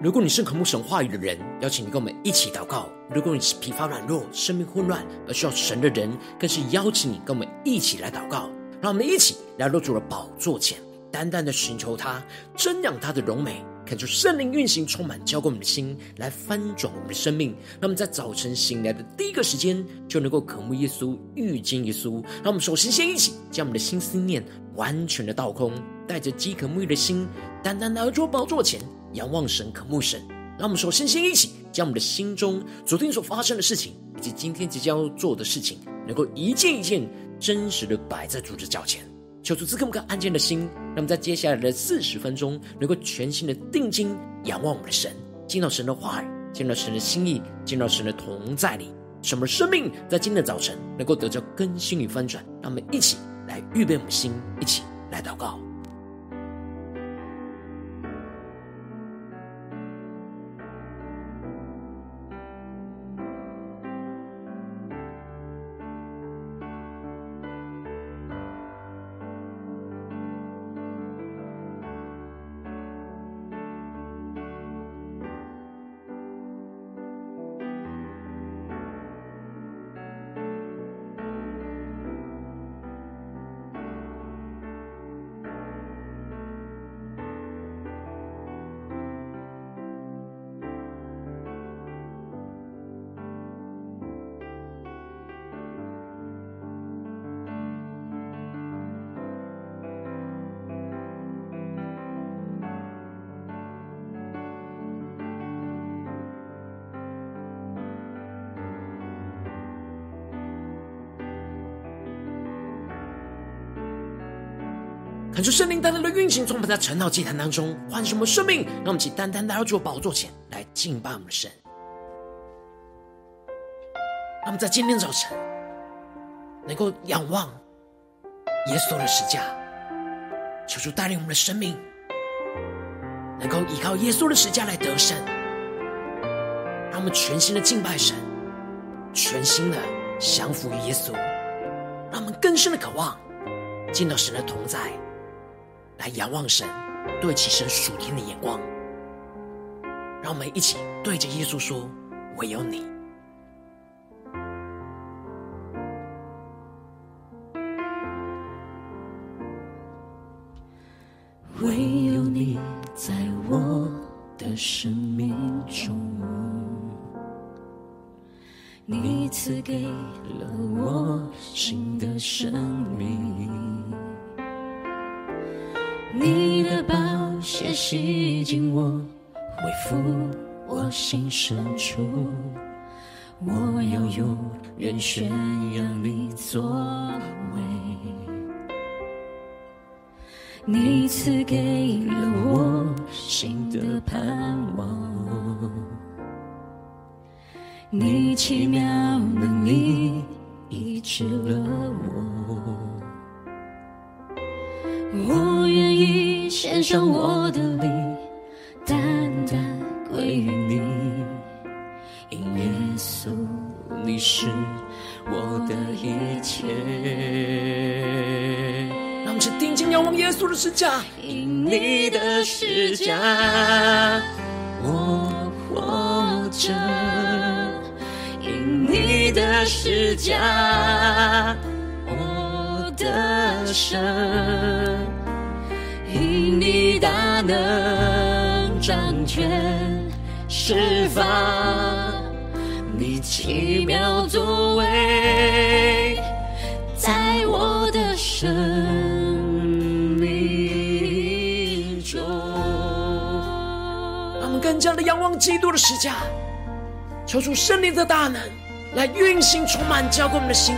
如果你是渴慕神话语的人，邀请你跟我们一起祷告；如果你是疲乏软弱、生命混乱而需要神的人，更是邀请你跟我们一起来祷告。让我们一起来到主的宝座前，单单的寻求他，瞻仰他的荣美，看出圣灵运行充满，浇灌我们的心，来翻转我们的生命。让我们在早晨醒来的第一个时间，就能够渴慕耶稣、遇见耶稣。让我们首先先一起将我们的心思念完全的倒空，带着饥渴沐浴的心，单单来到主宝座前。仰望神，渴慕神，让我们首先先一起将我们的心中昨天所发生的事情，以及今天即将要做的事情，能够一件一件真实的摆在主的脚前，求主赐给我们个安静的心，让我们在接下来的四十分钟，能够全心的定睛仰望我们的神，见到神的话语，见到神的心意，见到神的同在里，什么生命在今天的早晨能够得到更新与翻转。让我们一起来预备我们的心，一起来祷告。感受圣灵单单的运行，从我们在晨祷祭坛当中，唤醒我们生命，让我们起单单来到主宝座前来敬拜我们的神。让我们在今天早晨能够仰望耶稣的十架，求主带领我们的生命，能够依靠耶稣的十架来得胜。让我们全心的敬拜神，全心的降服于耶稣，让我们更深的渴望见到神的同在。来仰望神，对其神属天的眼光，让我们一起对着耶稣说：“唯有你，能掌权释放，你奇妙作为，在我的生命中。让我们更加的仰望基督的十架，求主圣灵的大能来运行，充满浇灌我们的心，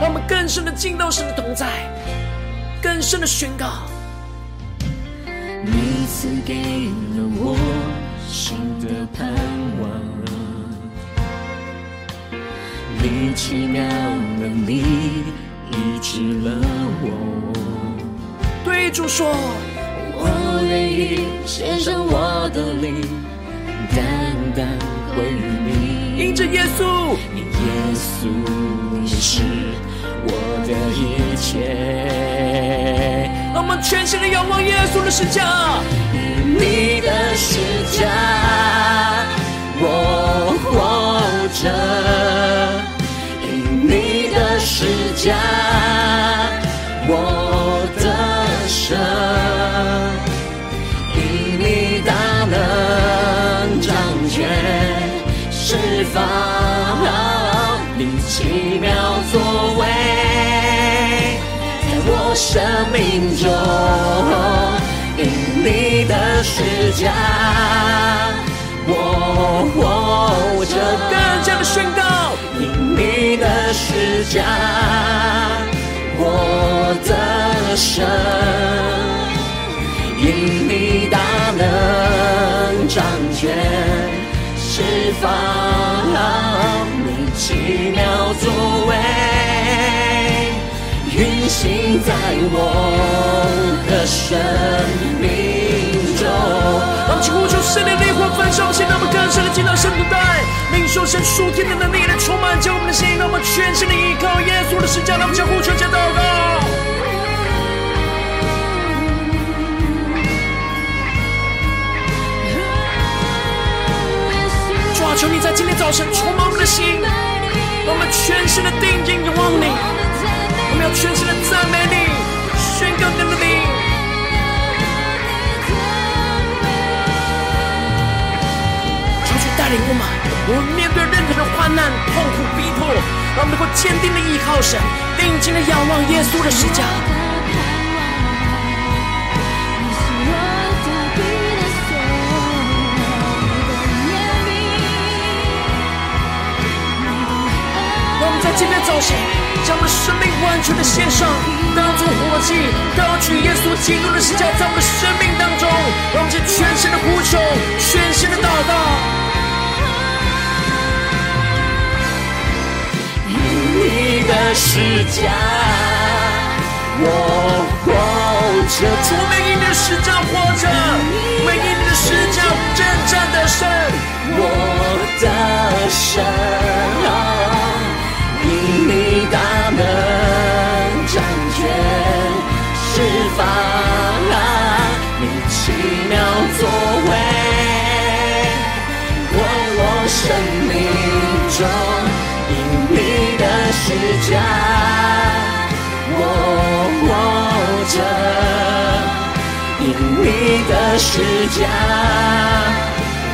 让我们更深的进到神的同在，更深的宣告。赐给了我新的盼望，你奇妙能力医治了我。对主说，我愿意献上我的灵，单单归于你。因着耶稣，因耶稣你是我的一切。让我们全诚的仰望耶稣的十架，以你的十架，我活着；以你的十架，我的神；以你大能掌权，释放你奇妙作。生命中，因你的施加。我活着，更加的宣告，因你的施加，我得胜，因你大能掌权，释放你奇妙作为，运行在我的生命中。让我们呼求圣灵的烈火焚烧，现在我们更深的进到圣土带，领受神属天的能力来充满着我们的心，让我们全心的依靠耶稣的十架，让我们将呼求加祷告。主啊，求你在今天早晨充满我们的心，让我们全心的定睛仰望你，我们要全心的赞美你，宣告你的名。我们，我们面对任何的患难、痛苦、逼迫，让我们能够坚定的依靠神，定睛的仰望耶稣的将我们生命完全的献上，当作活祭，高举耶稣基督的十架，在我们生命当中，让我们全心的呼求，全新的祷告。你的十架，我活着。主，每因你的十架活着，每因你的十架征战得胜，我的神，因你能掌权，释放你奇妙作为，过我生命中。十架，我活着，因你的十架，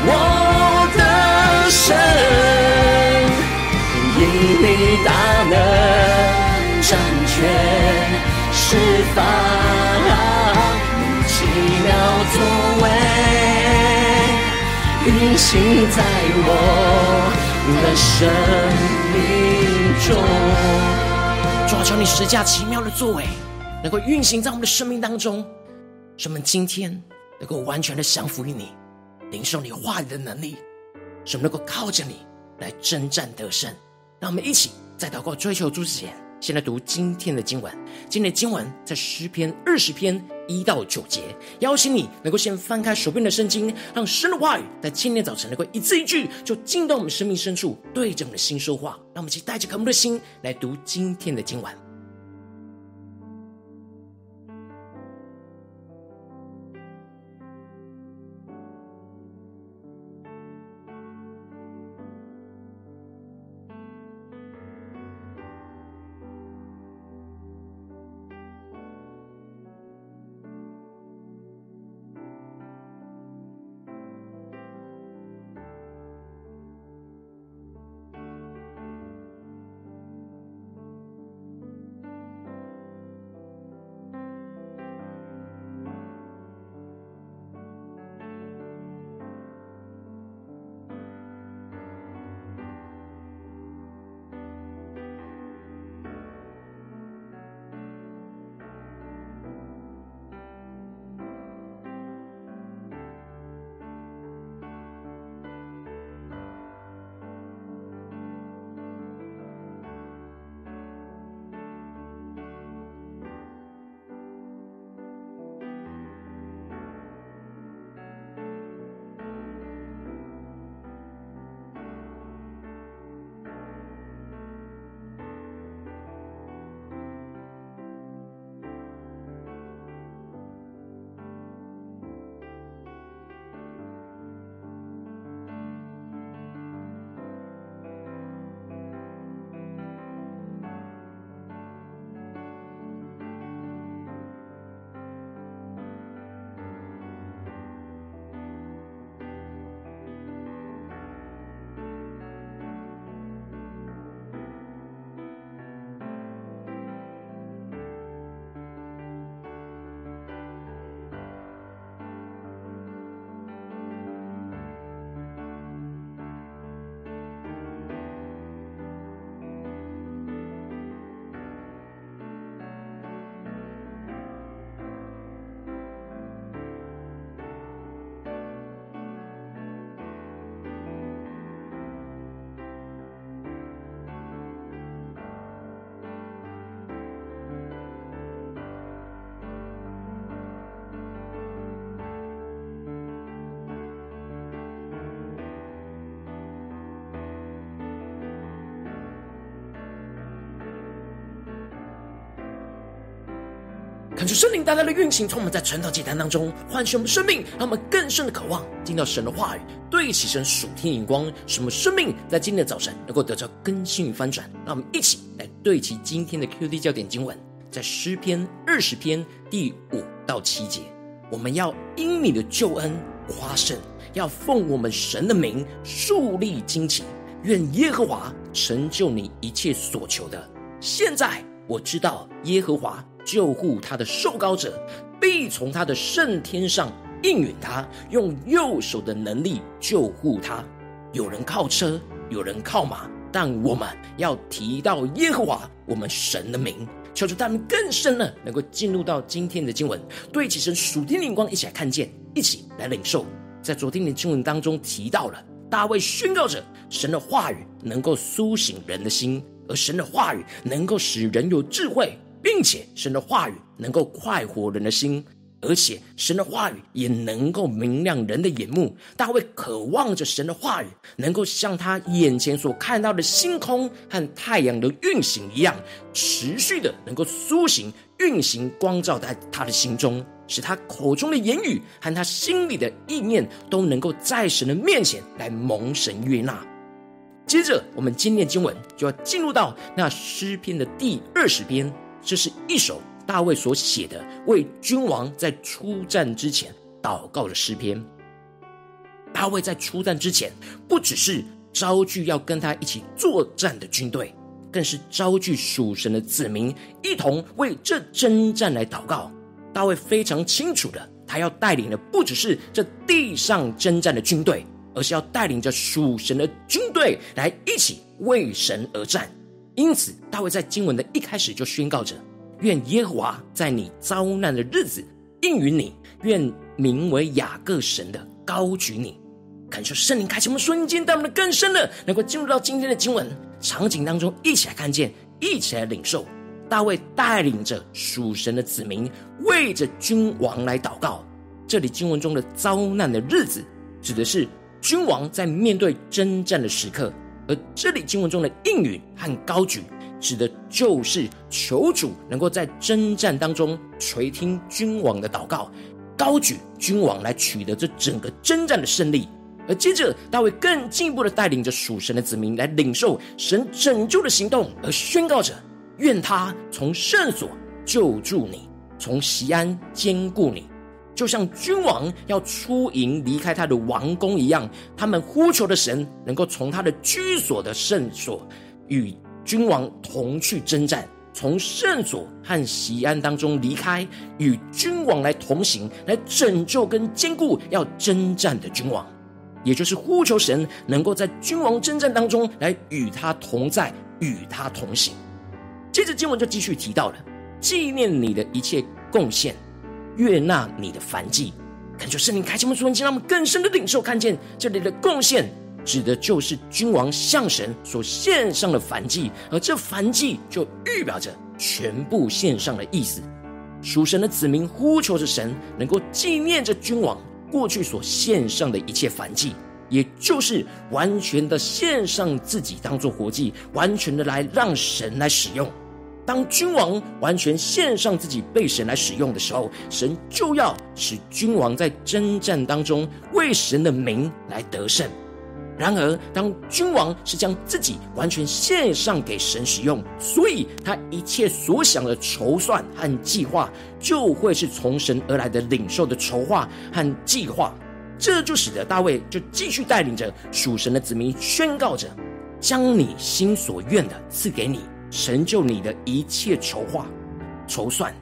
我得胜，因你大能掌权，释放你奇妙作为，运行在我。的生命中，主啊，求你十架奇妙的作为，能够运行在我们的生命当中，使我们今天能够完全的降服于你，领受你话语的能力，使我们能够靠着你来征战得胜。让我们一起在祷告追求主之前。先来读今天的经文。今天的经文在诗篇二十篇一到九节。邀请你能够先翻开手边的圣经，让神的话语在今天早晨能够一字一句，就进到我们生命深处，对着我们的心说话。让我们一起带着渴慕的心来读今天的经文。看出圣灵大大的运行，从我们在晨祷祭坛当中唤醒我们生命，让我们更深的渴望听到神的话语，对齐神属天眼光，使我们生命在今天的早晨能够得到更新与翻转。让我们一起来对齐今天的 QD 焦点经文，在诗篇二十篇第五到七节，我们要因你的救恩夸胜，要奉我们神的名树立旌旗，愿耶和华成就你一切所求的。现在我知道耶和华。救护他的受膏者，必从他的圣天上应允他，用右手的能力救护他。有人靠车，有人靠马，但我们要提到耶和华我们神的名，求主他们更深了，能够进入到今天的经文，对齐神属天灵光，一起来看见，一起来领受。在昨天的经文当中提到了大卫宣告着神的话语能够苏醒人的心，而神的话语能够使人有智慧。并且神的话语能够快活人的心，而且神的话语也能够明亮人的眼目。大卫渴望着神的话语能够像他眼前所看到的星空和太阳的运行一样，持续的能够苏醒、运行、光照在他的心中，使他口中的言语和他心里的意念都能够在神的面前来蒙神悦纳。接着，我们今天的经文就要进入到那诗篇的第二十篇。这是一首大卫所写的为君王在出战之前祷告的诗篇。大卫在出战之前，不只是招聚要跟他一起作战的军队，更是招聚属神的子民一同为这征战来祷告。大卫非常清楚的，他要带领的不只是这地上征战的军队，而是要带领着属神的军队来一起为神而战。因此，大卫在经文的一开始就宣告着：“愿耶和华在你遭难的日子应允你，愿名为雅各神的高举你。”感受圣灵开启我们瞬间，带我们的更深的，能够进入到今天的经文场景当中，一起来看见，一起来领受。大卫带领着属神的子民，为着君王来祷告。这里经文中的遭难的日子，指的是君王在面对征战的时刻。而这里经文中的应允和高举，指的就是求主能够在征战当中垂听君王的祷告，高举君王来取得这整个征战的胜利。而接着大卫更进一步的带领着属神的子民来领受神拯救的行动，而宣告着：愿他从圣所救助你，从锡安坚固你。就像君王要出营离开他的王宫一样，他们呼求的神能够从他的居所的圣所与君王同去征战，从圣所和锡安当中离开，与君王来同行，来拯救跟坚固要征战的君王，也就是呼求神能够在君王征战当中来与他同在，与他同行。接着经文就继续提到了纪念你的一切贡献。悦纳你的燔祭，恳求圣灵开启我们属灵，让我们更深的领受，看见这里的贡献，指的就是君王向神所献上的燔祭，而这燔祭就预表着全部献上的意思。属神的子民呼求着神，能够纪念着君王过去所献上的一切燔祭，也就是完全的献上自己当做活祭，完全的来让神来使用。当君王完全献上自己被神来使用的时候，神就要使君王在征战当中为神的名来得胜。然而，当君王是将自己完全献上给神使用，所以他一切所想的筹算和计划，就会是从神而来的领受的筹划和计划。这就使得大卫就继续带领着属神的子民宣告着：将你心所愿的赐给你。成就你的一切筹划、筹算。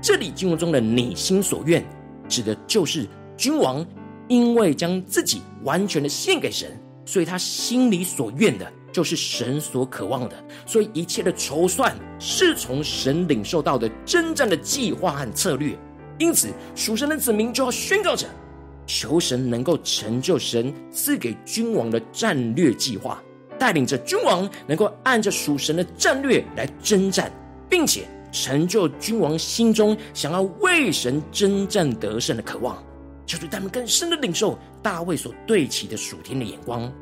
这里经文中的“你心所愿”，指的就是君王，因为将自己完全的献给神，所以他心里所愿的，就是神所渴望的。所以一切的筹算，是从神领受到的征战的计划和策略。因此，属神的子民就要宣告着：求神能够成就神赐给君王的战略计划。带领着君王能够按着属神的战略来征战，并且成就君王心中想要为神征战得胜的渴望，求主他们更深的领受大卫所对齐的属天的眼光。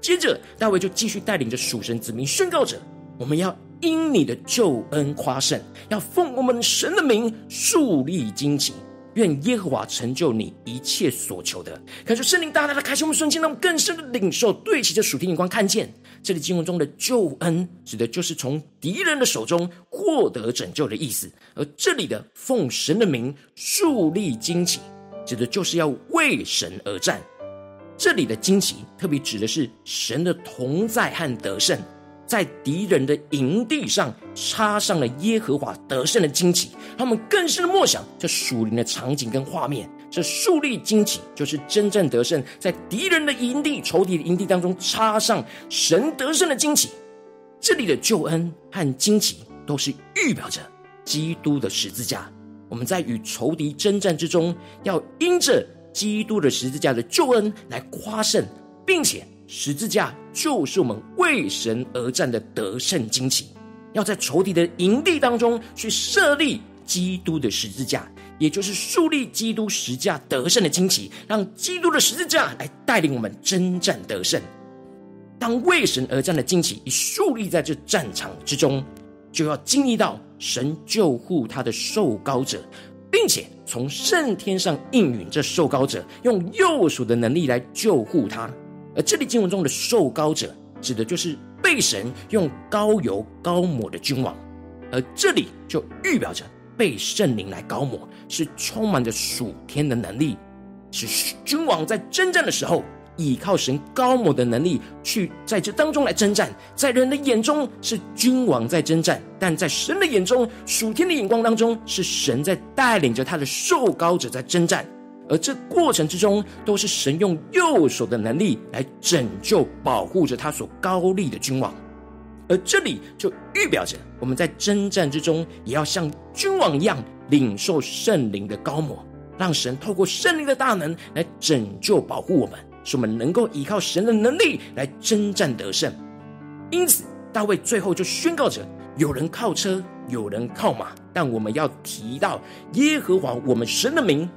接着，大卫就继续带领着属神子民宣告着：我们要因你的救恩夸胜，要奉我们神的名树立旌旗。愿耶和华成就你一切所求的。感谢圣灵大大的开启我们瞬间，让我们更深的领受，对齐着属天眼光，看见这里经文中的救恩，指的就是从敌人的手中获得拯救的意思。而这里的奉神的名树立旌旗，指的就是要为神而战。这里的旌旗特别指的是神的同在和得胜。在敌人的营地上插上了耶和华得胜的旌旗，他们更深的默想这属灵的场景跟画面。这树立旌旗，就是真正得胜，在敌人的营地、仇敌的营地当中插上神得胜的旌旗。这里的救恩和旌旗都是预表着基督的十字架。我们在与仇敌征战之中，要因着基督的十字架的救恩来夸胜，并且。十字架就是我们为神而战的得胜旌旗，要在仇敌的营地当中去设立基督的十字架，也就是树立基督十字架得胜的旌旗，让基督的十字架来带领我们征战得胜。当为神而战的旌旗已树立在这战场之中，就要经历到神救护他的受膏者，并且从圣天上应允这受膏者用右手的能力来救护他。而这里经文中的受膏者，指的就是被神用膏油膏抹的君王，而这里就预表着被圣灵来膏抹，是充满着属天的能力，是君王在征战的时候，依靠神膏抹的能力去在这当中来征战。在人的眼中是君王在征战，但在神的眼中，属天的眼光当中，是神在带领着他的受膏者在征战。而这过程之中，都是神用右手的能力来拯救、保护着他所高立的君王。而这里就预表着我们在征战之中，也要像君王一样领受圣灵的高抹，让神透过圣灵的大能来拯救、保护我们，使我们能够依靠神的能力来征战得胜。因此，大卫最后就宣告着：有人靠车，有人靠马，但我们要提到耶和华我们神的名。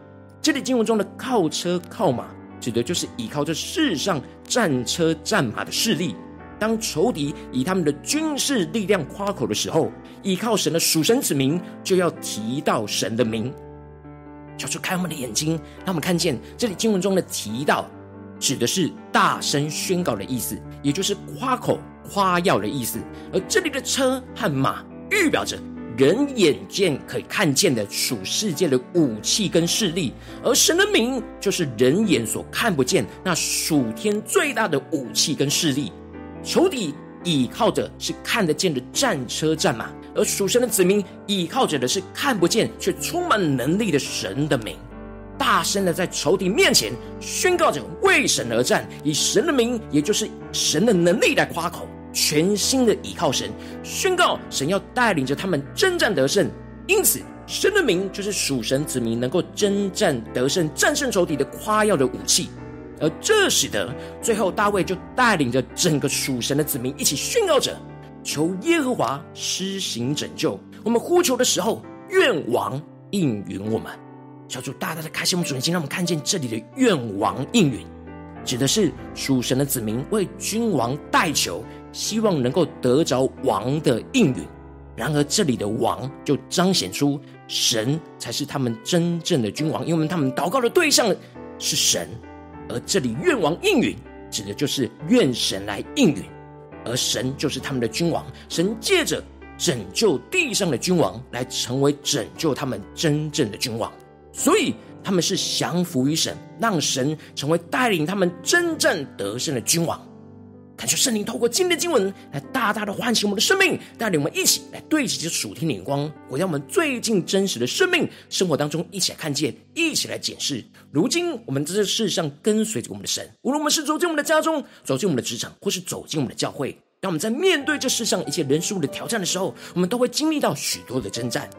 这里经文中的靠车靠马，指的就是依靠这世上战车战马的势力。当仇敌以他们的军事力量夸口的时候，依靠神的属神子民，就要提到神的名。求主开我们的眼睛，让我们看见这里经文中的提到，指的是大声宣告的意思，也就是夸口夸耀的意思。而这里的车和马，预表着。人眼见可以看见的属世界的武器跟势力，而神的名就是人眼所看不见那属天最大的武器跟势力。仇敌倚靠着是看得见的战车战马，而属神的子民倚靠着的是看不见却充满能力的神的名。大声的在仇敌面前宣告着为神而战，以神的名，也就是神的能力来夸口。全心的倚靠神，宣告神要带领着他们征战得胜。因此，神的名就是属神子民能够征战得胜、战胜仇敌的夸耀的武器。而这使得最后大卫就带领着整个属神的子民一起宣告着：求耶和华施行拯救。我们呼求的时候，愿王应允我们。小主大大的开启我们主心，让我们看见这里的愿王应允，指的是属神的子民为君王代求。希望能够得着王的应允，然而这里的王就彰显出神才是他们真正的君王，因为他们祷告的对象是神，而这里愿王应允指的就是愿神来应允，而神就是他们的君王，神借着拯救地上的君王来成为拯救他们真正的君王，所以他们是降服于神，让神成为带领他们真正得胜的君王。感谢圣灵透过今天的经文来大大的唤醒我们的生命，带领我们一起来对齐这属天的眼光，回到我们最近真实的生命生活当中，一起来看见，一起来检视。如今我们在这世上跟随着我们的神，无论我们是走进我们的家中，走进我们的职场，或是走进我们的教会，当我们在面对这世上一切人事物的挑战的时候，我们都会经历到许多的征战。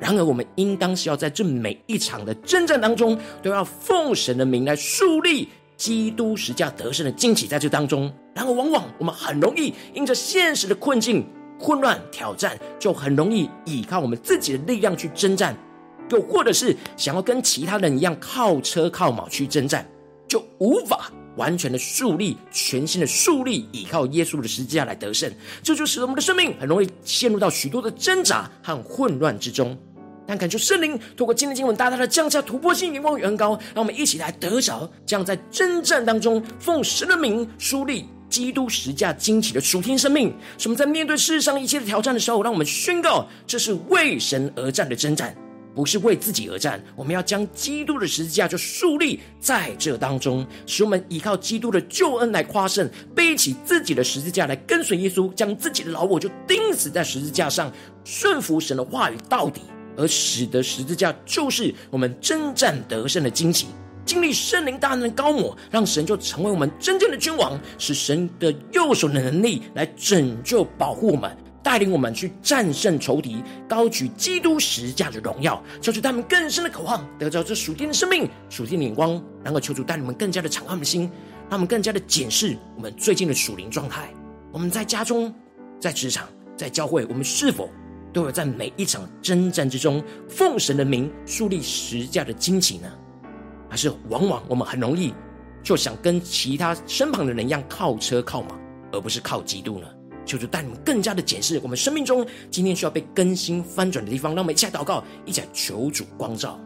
然而，我们应当是要在这每一场的征战当中，都要奉神的名来树立。基督十架得胜的惊奇在这当中，然而往往我们很容易因着现实的困境、混乱、挑战，就很容易依靠我们自己的力量去征战，又或者是想要跟其他人一样靠车靠马去征战，就无法完全的树立，全新的树立，依靠耶稣的十字架来得胜。这就使得我们的生命很容易陷入到许多的挣扎和混乱之中。但感谢圣灵透过今天经文大大的降下突破性眼光与恩膏，让我们一起来得着这样在征战当中奉神的名树立基督十字架惊奇的属天生命。使我们在面对世上一切的挑战的时候，让我们宣告这是为神而战的征战，不是为自己而战。我们要将基督的十字架就树立在这当中，使我们依靠基督的救恩来夸胜，背起自己的十字架来跟随耶稣，将自己的老我就钉死在十字架上，顺服神的话语到底。而使得十字架就是我们征战得胜的惊喜，经历圣灵大能的高抹，让神就成为我们真正的君王，使神的右手的能力来拯救、保护我们，带领我们去战胜仇敌，高举基督十架的荣耀，求主他们更深的渴望得着这属天的生命、属天的眼光，然后求主带你们更加的敞开我们的心，让我们更加的检视我们最近的属灵状态。我们在家中、在职场、在教会，我们是否？都有在每一场征战之中，奉神的名树立十架的旌旗呢？还是往往我们很容易就想跟其他身旁的人一样靠车靠马，而不是靠基督呢？求主带你们更加的检视我们生命中今天需要被更新翻转的地方，让我们一起来祷告，一起来求主光照。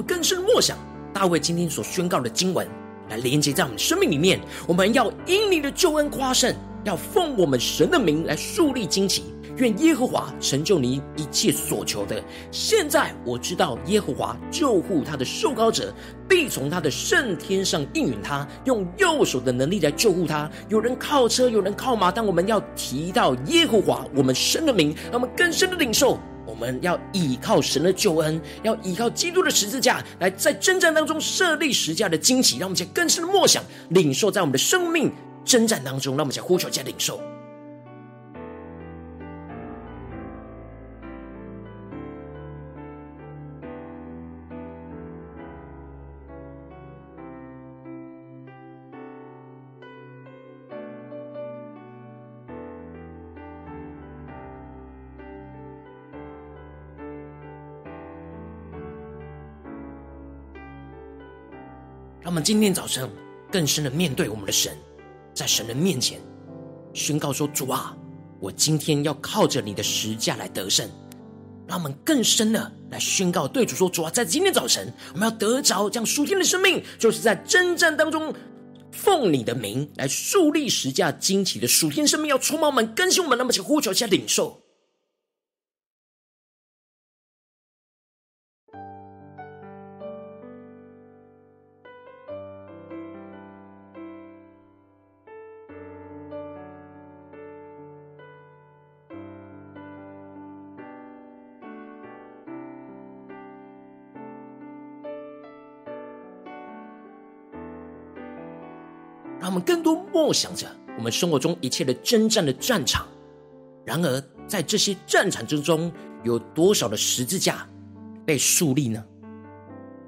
们更深默想大卫今天所宣告的经文，来连接在我们生命里面。我们要因你的救恩夸胜，要奉我们神的名来树立旌旗。愿耶和华成就你一切所求的。现在我知道耶和华救护他的受膏者，必从他的圣天上应允他，用右手的能力来救护他。有人靠车，有人靠马，但我们要提到耶和华我们神的名，让我们更深的领受。我们要依靠神的救恩，要依靠基督的十字架，来在征战当中设立十字架的惊奇，让我们在更深的默想、领受，在我们的生命征战当中，让我们在呼求、加领受。今天早晨更深的面对我们的神，在神的面前宣告说：“主啊，我今天要靠着你的十架来得胜。”让我们更深的来宣告，对主说：“主啊，在今天早晨，我们要得着这样属天的生命，就是在征战当中奉你的名来树立十架惊奇的属天生命，要充满我们，更新我们，那么请呼求一下领受。”更多默想着我们生活中一切的征战的战场。然而，在这些战场之中，有多少的十字架被树立呢？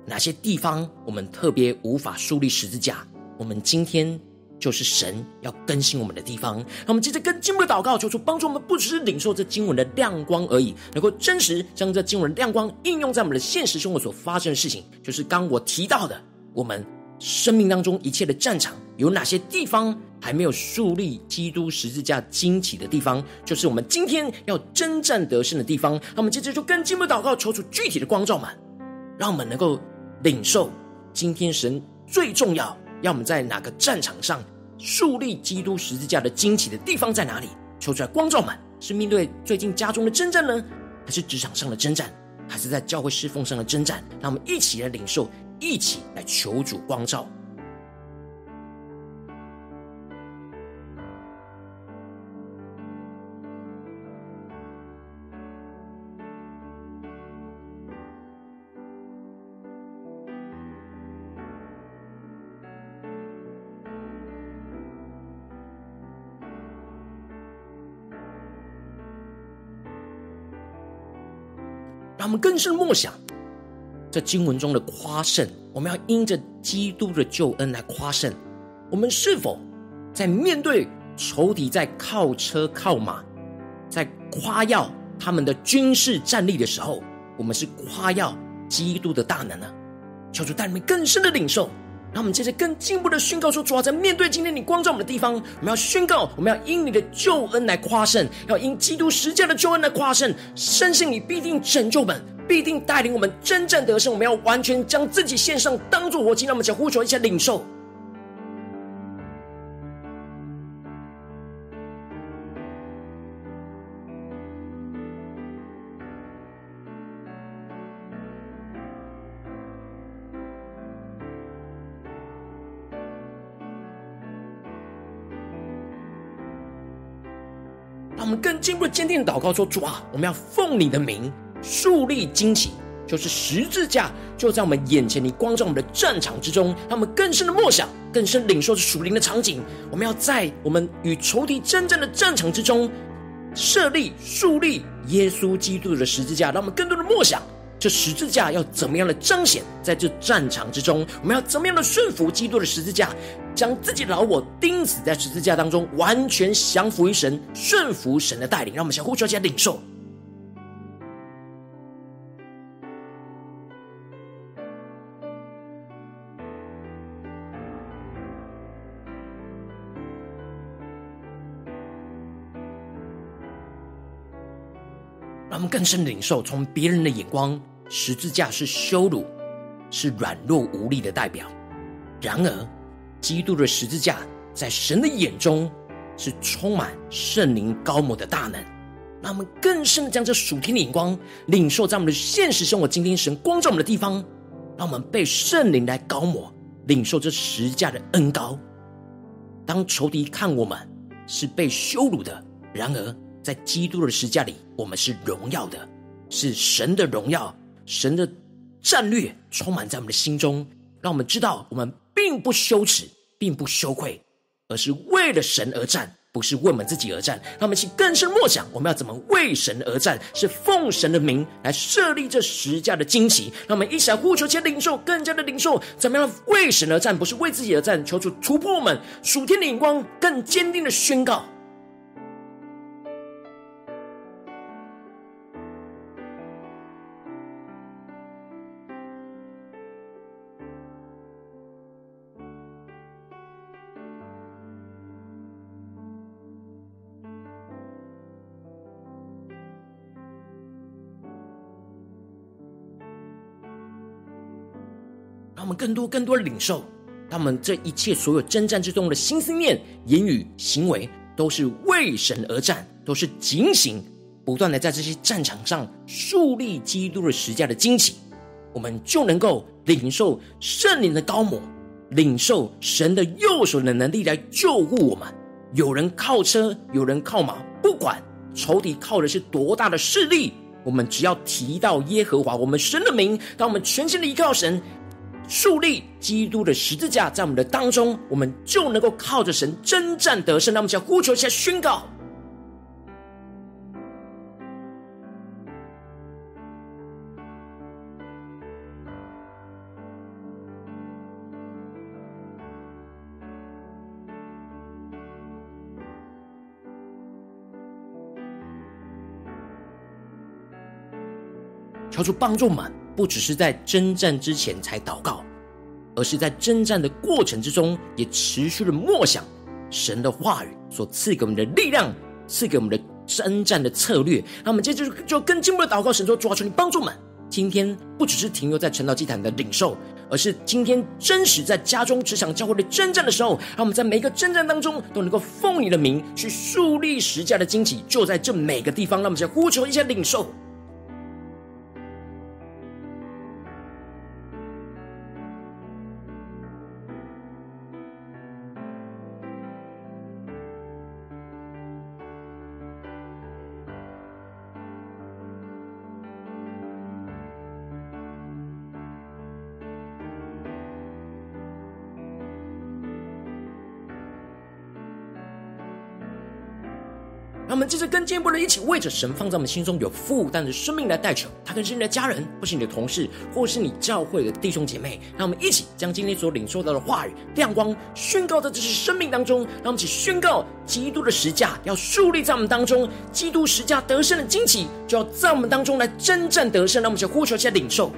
哪些地方我们特别无法树立十字架？我们今天就是神要更新我们的地方。让我们接着跟经文祷告，求主帮助我们，不只是领受这经文的亮光而已，能够真实将这经文亮光应用在我们的现实生活所发生的事情。就是刚我提到的，我们。生命当中一切的战场，有哪些地方还没有树立基督十字架旌旗的地方？就是我们今天要征战得胜的地方。那我们接着就跟经文祷告，求出具体的光照们，让我们能够领受今天神最重要，要我们在哪个战场上树立基督十字架的旌旗的地方在哪里？求出来光照们，是面对最近家中的征战呢，还是职场上的征战，还是在教会侍奉上的征战？让我们一起来领受。一起来求主光照。我们更深默想，这经文中的夸胜，我们要因着基督的救恩来夸胜。我们是否在面对仇敌在靠车靠马，在夸耀他们的军事战力的时候，我们是夸耀基督的大能呢？求主带你们更深的领受。让我们接着更进一步的宣告说：主啊在面对今天你光照我们的地方，我们要宣告，我们要因你的救恩来夸胜，要因基督十架的救恩来夸胜，深信你必定拯救本，必定带领我们真正得胜。我们要完全将自己献上，当作活祭。那我们讲呼求一下领受。进一步坚定祷告说：“主啊，我们要奉你的名树立旌旗，就是十字架，就在我们眼前，你光照我们的战场之中，让我们更深的默想，更深领受着属灵的场景。我们要在我们与仇敌真正的战场之中，设立树立耶稣基督的十字架，让我们更多的默想。”这十字架要怎么样的彰显在这战场之中？我们要怎么样的顺服基督的十字架，将自己的老我钉死在十字架当中，完全降服于神，顺服神的带领。让我们相互交接领受。让我们更深的领受，从别人的眼光。十字架是羞辱，是软弱无力的代表。然而，基督的十字架在神的眼中是充满圣灵高抹的大能。让我们更深的将这属天的眼光领受在我们的现实生活。今天神光照我们的地方，让我们被圣灵来高抹，领受这十字架的恩膏。当仇敌看我们是被羞辱的，然而在基督的十字架里，我们是荣耀的，是神的荣耀。神的战略充满在我们的心中，让我们知道我们并不羞耻，并不羞愧，而是为了神而战，不是为我们自己而战。让我们去更深默想，我们要怎么为神而战？是奉神的名来设立这十架的旌旗。让我们一起来呼求，且领受更加的领受，怎么样为神而战？不是为自己而战。求主突破我们属天的眼光，更坚定的宣告。更多、更多领受，他们这一切所有征战之中的心思念、言语、行为，都是为神而战，都是警醒，不断的在这些战场上树立基督的十架的旌旗，我们就能够领受圣灵的高抹，领受神的右手的能力来救护我们。有人靠车，有人靠马，不管仇敌靠的是多大的势力，我们只要提到耶和华，我们神的名，当我们全心的依靠神。树立基督的十字架在我们的当中，我们就能够靠着神征战得胜。那我们想呼求一下宣告。求主帮助我们，不只是在征战之前才祷告，而是在征战的过程之中，也持续的默想神的话语所赐给我们的力量，赐给我们的征战的策略。那我们接着就，就更进一步的祷告，神说：主啊，求你帮助我们。今天不只是停留在晨祷祭坛的领受，而是今天真实在家中、职场、教会的征战的时候，让我们在每一个征战当中都能够奉你的名去树立十家的旌旗，就在这每个地方。让我们先呼求一下领受。让我们接着跟进一步的一起为着神放在我们心中有负担的生命来代求，他可能是你的家人，或是你的同事，或是你教会的弟兄姐妹。让我们一起将今天所领受到的话语亮光宣告在这些生命当中，让我们一起宣告基督的十架要树立在我们当中，基督十架得胜的惊奇就要在我们当中来真正得胜。让我们一起呼求，一起领受。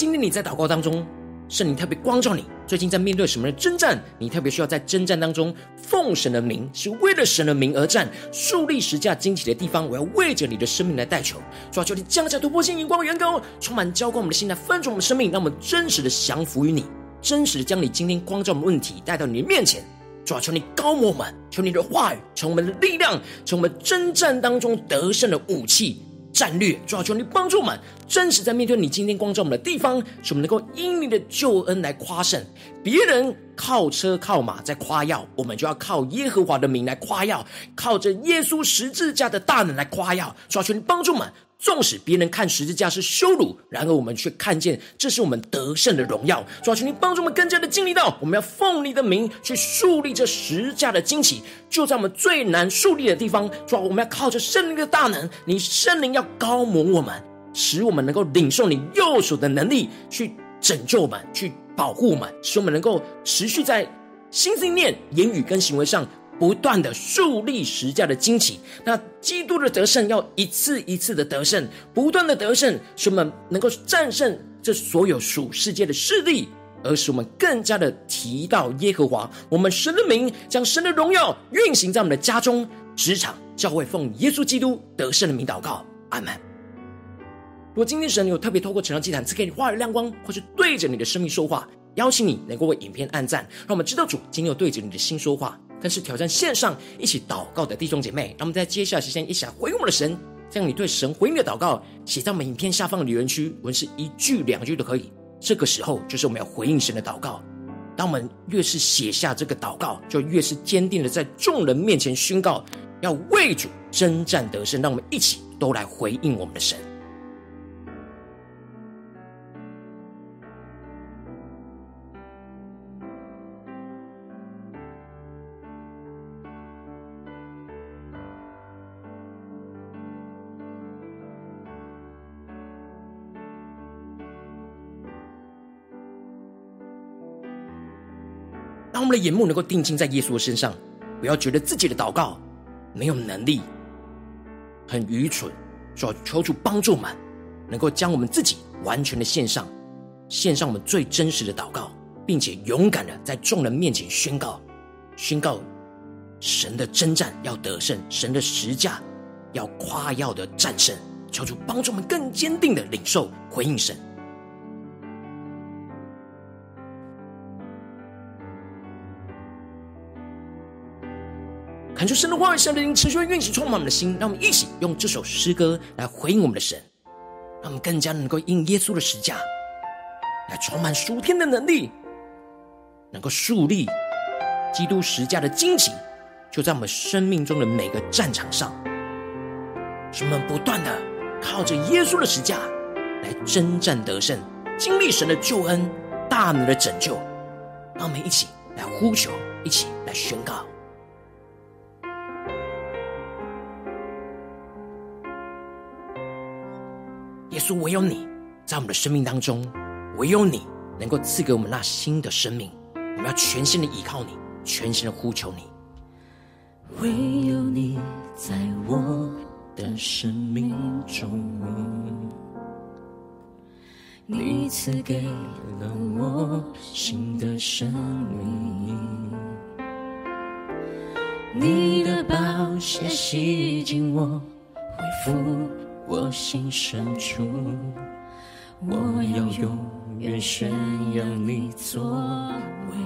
今天你在祷告当中，圣灵特别光照你，最近在面对什么的征战？你特别需要在征战当中奉神的名，是为了神的名而战，树立十架旌旗的地方，我要为着你的生命来代求。主啊，求你降下突破性眼光，远高，充满浇灌我们的心，来分足我们的生命，让我们真实的降服于你，真实的将你今天光照我们问题带到你的面前。主啊，求你膏抹我们，求你的话语成为我们的力量，成我们征战当中得胜的武器。战略，主要求你帮助我们，真实在面对你今天光照我们的地方，使我们能够因你的救恩来夸胜。别人靠车靠马在夸耀，我们就要靠耶和华的名来夸耀，靠着耶稣十字架的大能来夸耀。主要求你帮助我们。纵使别人看十字架是羞辱，然而我们却看见这是我们得胜的荣耀。主啊，求你帮助我们更加的经历到，我们要奉你的名去树立这十字架的旌旗，就在我们最难树立的地方。主啊，我们要靠着圣灵的大能，你圣灵要高抹我们，使我们能够领受你右手的能力，去拯救我们，去保护我们，使我们能够持续在心、思念、言语跟行为上。不断的树立十字架的旌旗，那基督的得胜要一次一次的得胜，不断的得胜，使我们能够战胜这所有属世界的势力，而使我们更加的提到耶和华，我们神的名，将神的荣耀运行在我们的家中、职场、教会，奉耶稣基督得胜的名祷告，阿门。如果今天神有特别透过成长祭坛赐给你话语亮光，或是对着你的生命说话，邀请你能够为影片按赞，让我们知道主今天有对着你的心说话。更是挑战线上一起祷告的弟兄姐妹，那我们在接下来时间一起来回应我们的神，将你对神回应的祷告写在我们影片下方的留言区，文是一句两句都可以。这个时候就是我们要回应神的祷告。当我们越是写下这个祷告，就越是坚定的在众人面前宣告，要为主征战得胜。让我们一起都来回应我们的神。们的眼目能够定睛在耶稣的身上，不要觉得自己的祷告没有能力，很愚蠢，说求主帮助我们，能够将我们自己完全的献上，献上我们最真实的祷告，并且勇敢的在众人面前宣告，宣告神的征战要得胜，神的十架要夸耀的战胜，求主帮助我们更坚定的领受回应神。求神的话语、神的灵持续运行，充满我们的心。让我们一起用这首诗歌来回应我们的神，让我们更加能够应耶稣的十架来充满属天的能力，能够树立基督十架的旌旗，就在我们生命中的每个战场上，使我们不断的靠着耶稣的十架来征战得胜，经历神的救恩、大能的拯救。让我们一起来呼求，一起来宣告。唯有你在我们的生命当中，唯有你能够赐给我们那新的生命。我们要全心的依靠你，全心的呼求你。唯有你在我的生命中，你赐给了我新的生命，你的宝血洗净我，恢复。我心深处，我要永远宣扬你作为。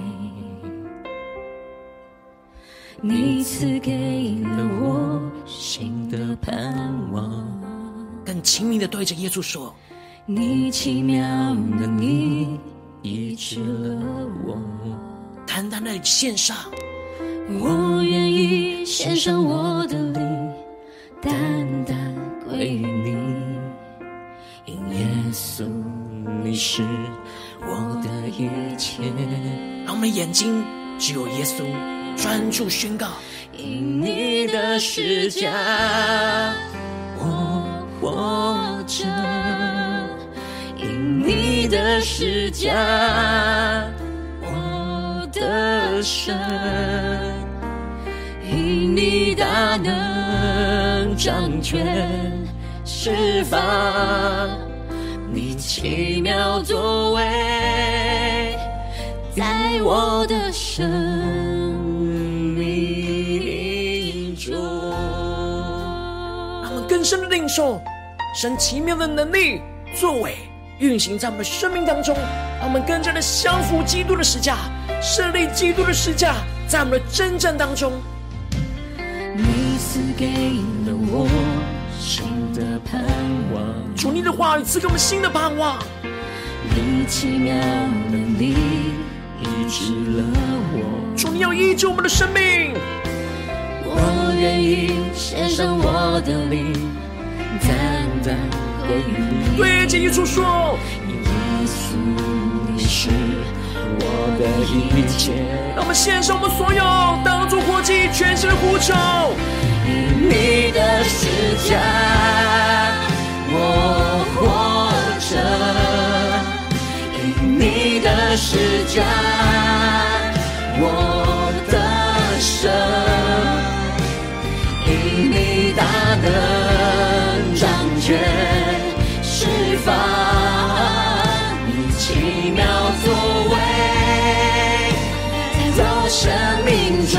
你赐给了我新的盼望。更亲密的对着耶稣说：你奇妙的你医治了我，单单的献上，我愿意献上我的灵，单单归于你，因耶稣你是我的一切。让我们眼睛只有耶稣，专注宣告，因你的十架，我活着；因你的十架，我得胜；因你大能掌权。释放，你奇妙作为，在我的生命中。让我们更深的领受神奇妙的能力作为运行在我们生命当中，让我们更加的降服基督的十架，设立基督的十架在我们的征战当中。你赐给了我盼望，主你的话语赐给我们新的盼望。你奇妙的你医治了我，主你要医治我们的生命，我愿意献上我的灵，单单归于你。对着耶稣说，耶稣你是我的一切，让我们献上我们所有，当作活祭，全心的呼求。因你的十架，的十架，我得胜；因你大能掌权释放，你奇妙作为，在我生命中。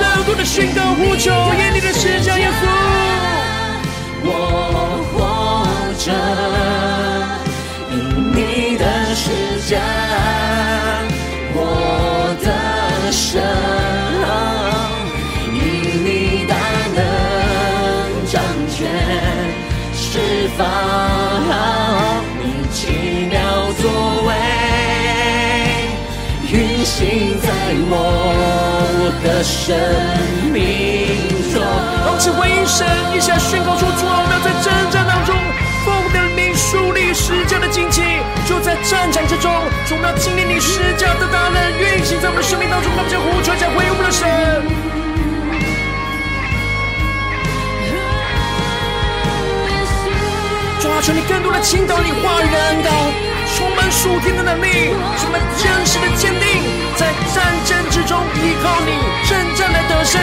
更多的宣告呼求，耶你的十架，耶稣，我活着，因你的十架，掌权释放，你奇妙作为，运行在我的生命中。让我们回应神，一下宣告出：主啊，我们要在征战当中，奉的你树立十架的旌旗，就在战场之中，主我们要经历你十架的大能运行在我们生命当中。让我们将呼求，将回应我们的神。求你更多的倾倒你话语的恩膏，充满属天的能力，充满真实的坚定，在战争之中依靠你，征战来得胜。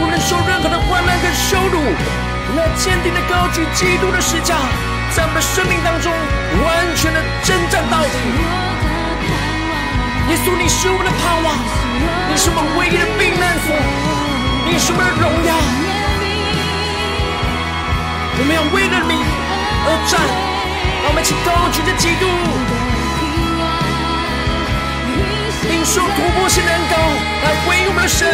无论受任何的患难跟羞辱，我们要坚定的高举基督的十架，在我们的生命当中完全的征战到底。耶稣，你是我们的盼望，你是我们唯一的避难所，你是我们的荣耀。我们要为了你而战，让我们一起高举着基督，领受突破性的恩膏来回应我们的神。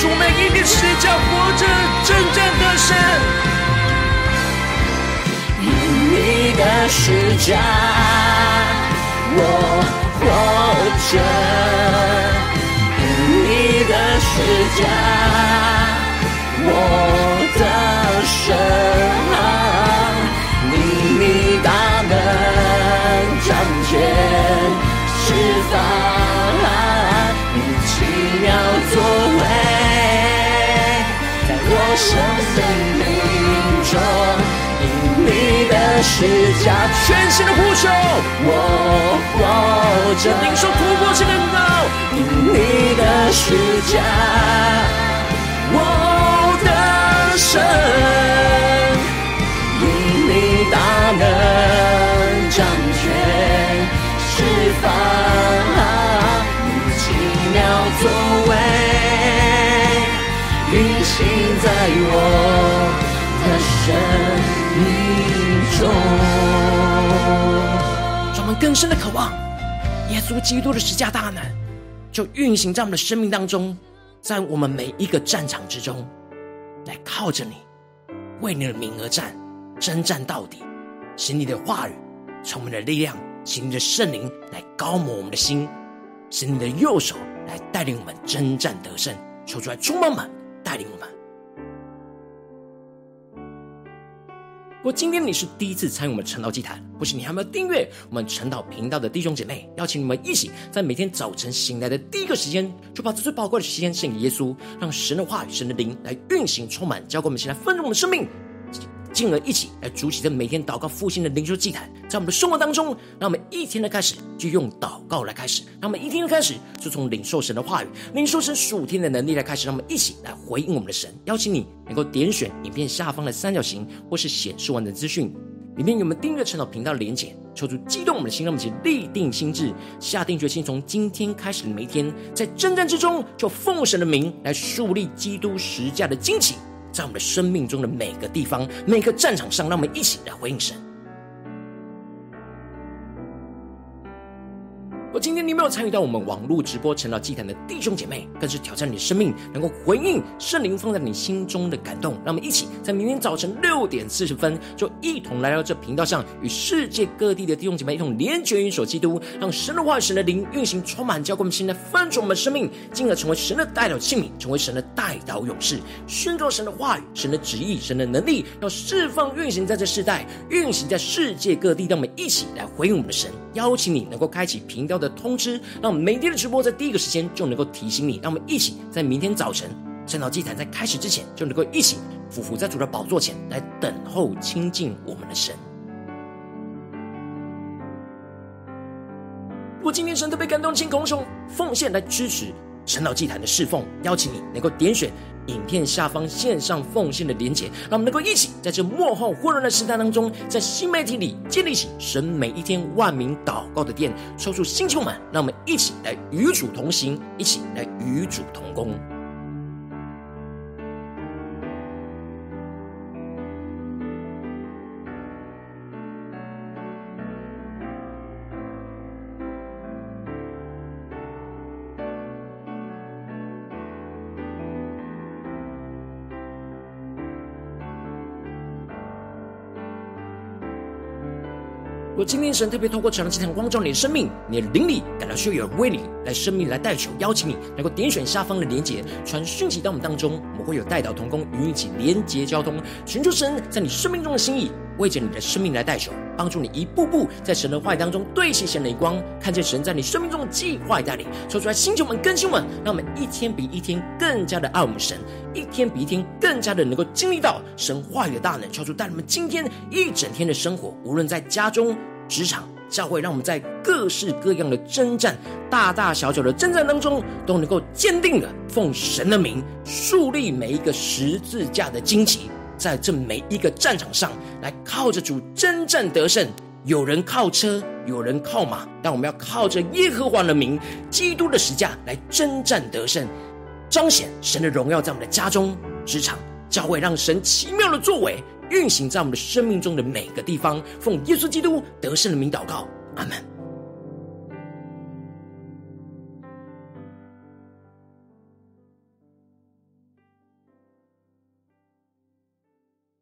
主，我们因你的十架活着，征战得胜。因你的十架，我活着；因你的十架，我得胜。因你大能掌权释放，你奇妙作为，在我生命中。因你的十架，全新的呼求，我活着；领受突破性的恩膏，因你的十架，我得胜；因你大能掌权释放，你奇妙作为，运行在我的生命中。我们更深的渴望耶稣基督的十架大能就运行在我们的生命当中，在我们每一个战场之中，来靠着你，为你的名而战，征战到底。使你的话语充满了力量，使你的圣灵来高抹我们的心，使你的右手来带领我们征战得胜。求出来充满们，带领我们。如果今天你是第一次参与我们晨祷祭坛，或是你还没有订阅我们晨祷频道的弟兄姐妹，邀请你们一起在每天早晨醒来的第一个时间，就把这最宝贵的时间献给耶稣，让神的话语、神的灵来运行、充满，交给我们，现在丰盛我们的生命。进而一起来筑起这每天祷告复兴的灵修祭坛，在我们的生活当中，让我们一天的开始就用祷告来开始，让我们一天的开始就从领受神的话语、领受神属天的能力来开始，让我们一起来回应我们的神。邀请你能够点选影片下方的三角形，或是显示完整资讯里面有我们订阅晨祷频道的连结，求主激动我们的心，让我们一起立定心志，下定决心，从今天开始的每一天，在征战之中就奉神的名来树立基督十架的旌旗。在我们的生命中的每个地方、每个战场上，让我们一起来回应神。我今天你没有参与到我们网络直播成了祭坛的弟兄姐妹，更是挑战你的生命，能够回应圣灵放在你心中的感动。让我们一起在明天早晨六点四十分，就一同来到这频道上，与世界各地的弟兄姐妹一同连结、运手基督，让神的话、神的灵运行充满，教灌我们现在翻转我们的生命，进而成为神的代表器皿，成为神的代祷勇士，宣告神的话语、神的旨意、神的能力，要释放运行在这世代，运行在世界各地。让我们一起来回应我们的神，邀请你能够开启频道的通知，让我们每天的直播在第一个时间就能够提醒你。让我们一起在明天早晨圣道祭坛在开始之前，就能够一起匍匐在主的宝座前来等候亲近我们的神。如果今天神特别感动，请拱手奉献来支持晨祷祭坛的侍奉，邀请你能够点选影片下方线上奉献的连结，让我们能够一起在这幕后混乱的时代当中，在新媒体里建立起神每一天万名祷告的殿，抽出星球们，让我们一起来与主同行，一起来与主同工。若今天神特别透过晨祷祭坛光照你的生命，你的灵里感到需要有人为你来生命来代求，邀请你能够点选下方的连结，传讯息到我们当中，我们会有代祷同工与你一起连结交通，寻求神在你生命中的心意，为着你的生命来代求，帮助你一步步在神的话语当中对齐神的光，看见神在你生命中的计划带领，说出来星球们更新们，让我们一天比一天更加的爱我们神，一天比一天更加的能够经历到神话语的大能，超出带你们今天一整天的生活，无论在家中。职场教会，让我们在各式各样的征战、大大小小的征战当中，都能够坚定的奉神的名，树立每一个十字架的旌旗，在这每一个战场上来靠着主征战得胜。有人靠车，有人靠马，但我们要靠着耶和华的名，基督的十架来征战得胜，彰显神的荣耀在我们的家中、职场、教会，让神奇妙的作为。运行在我们的生命中的每个地方，奉耶稣基督得胜的名祷告，阿门。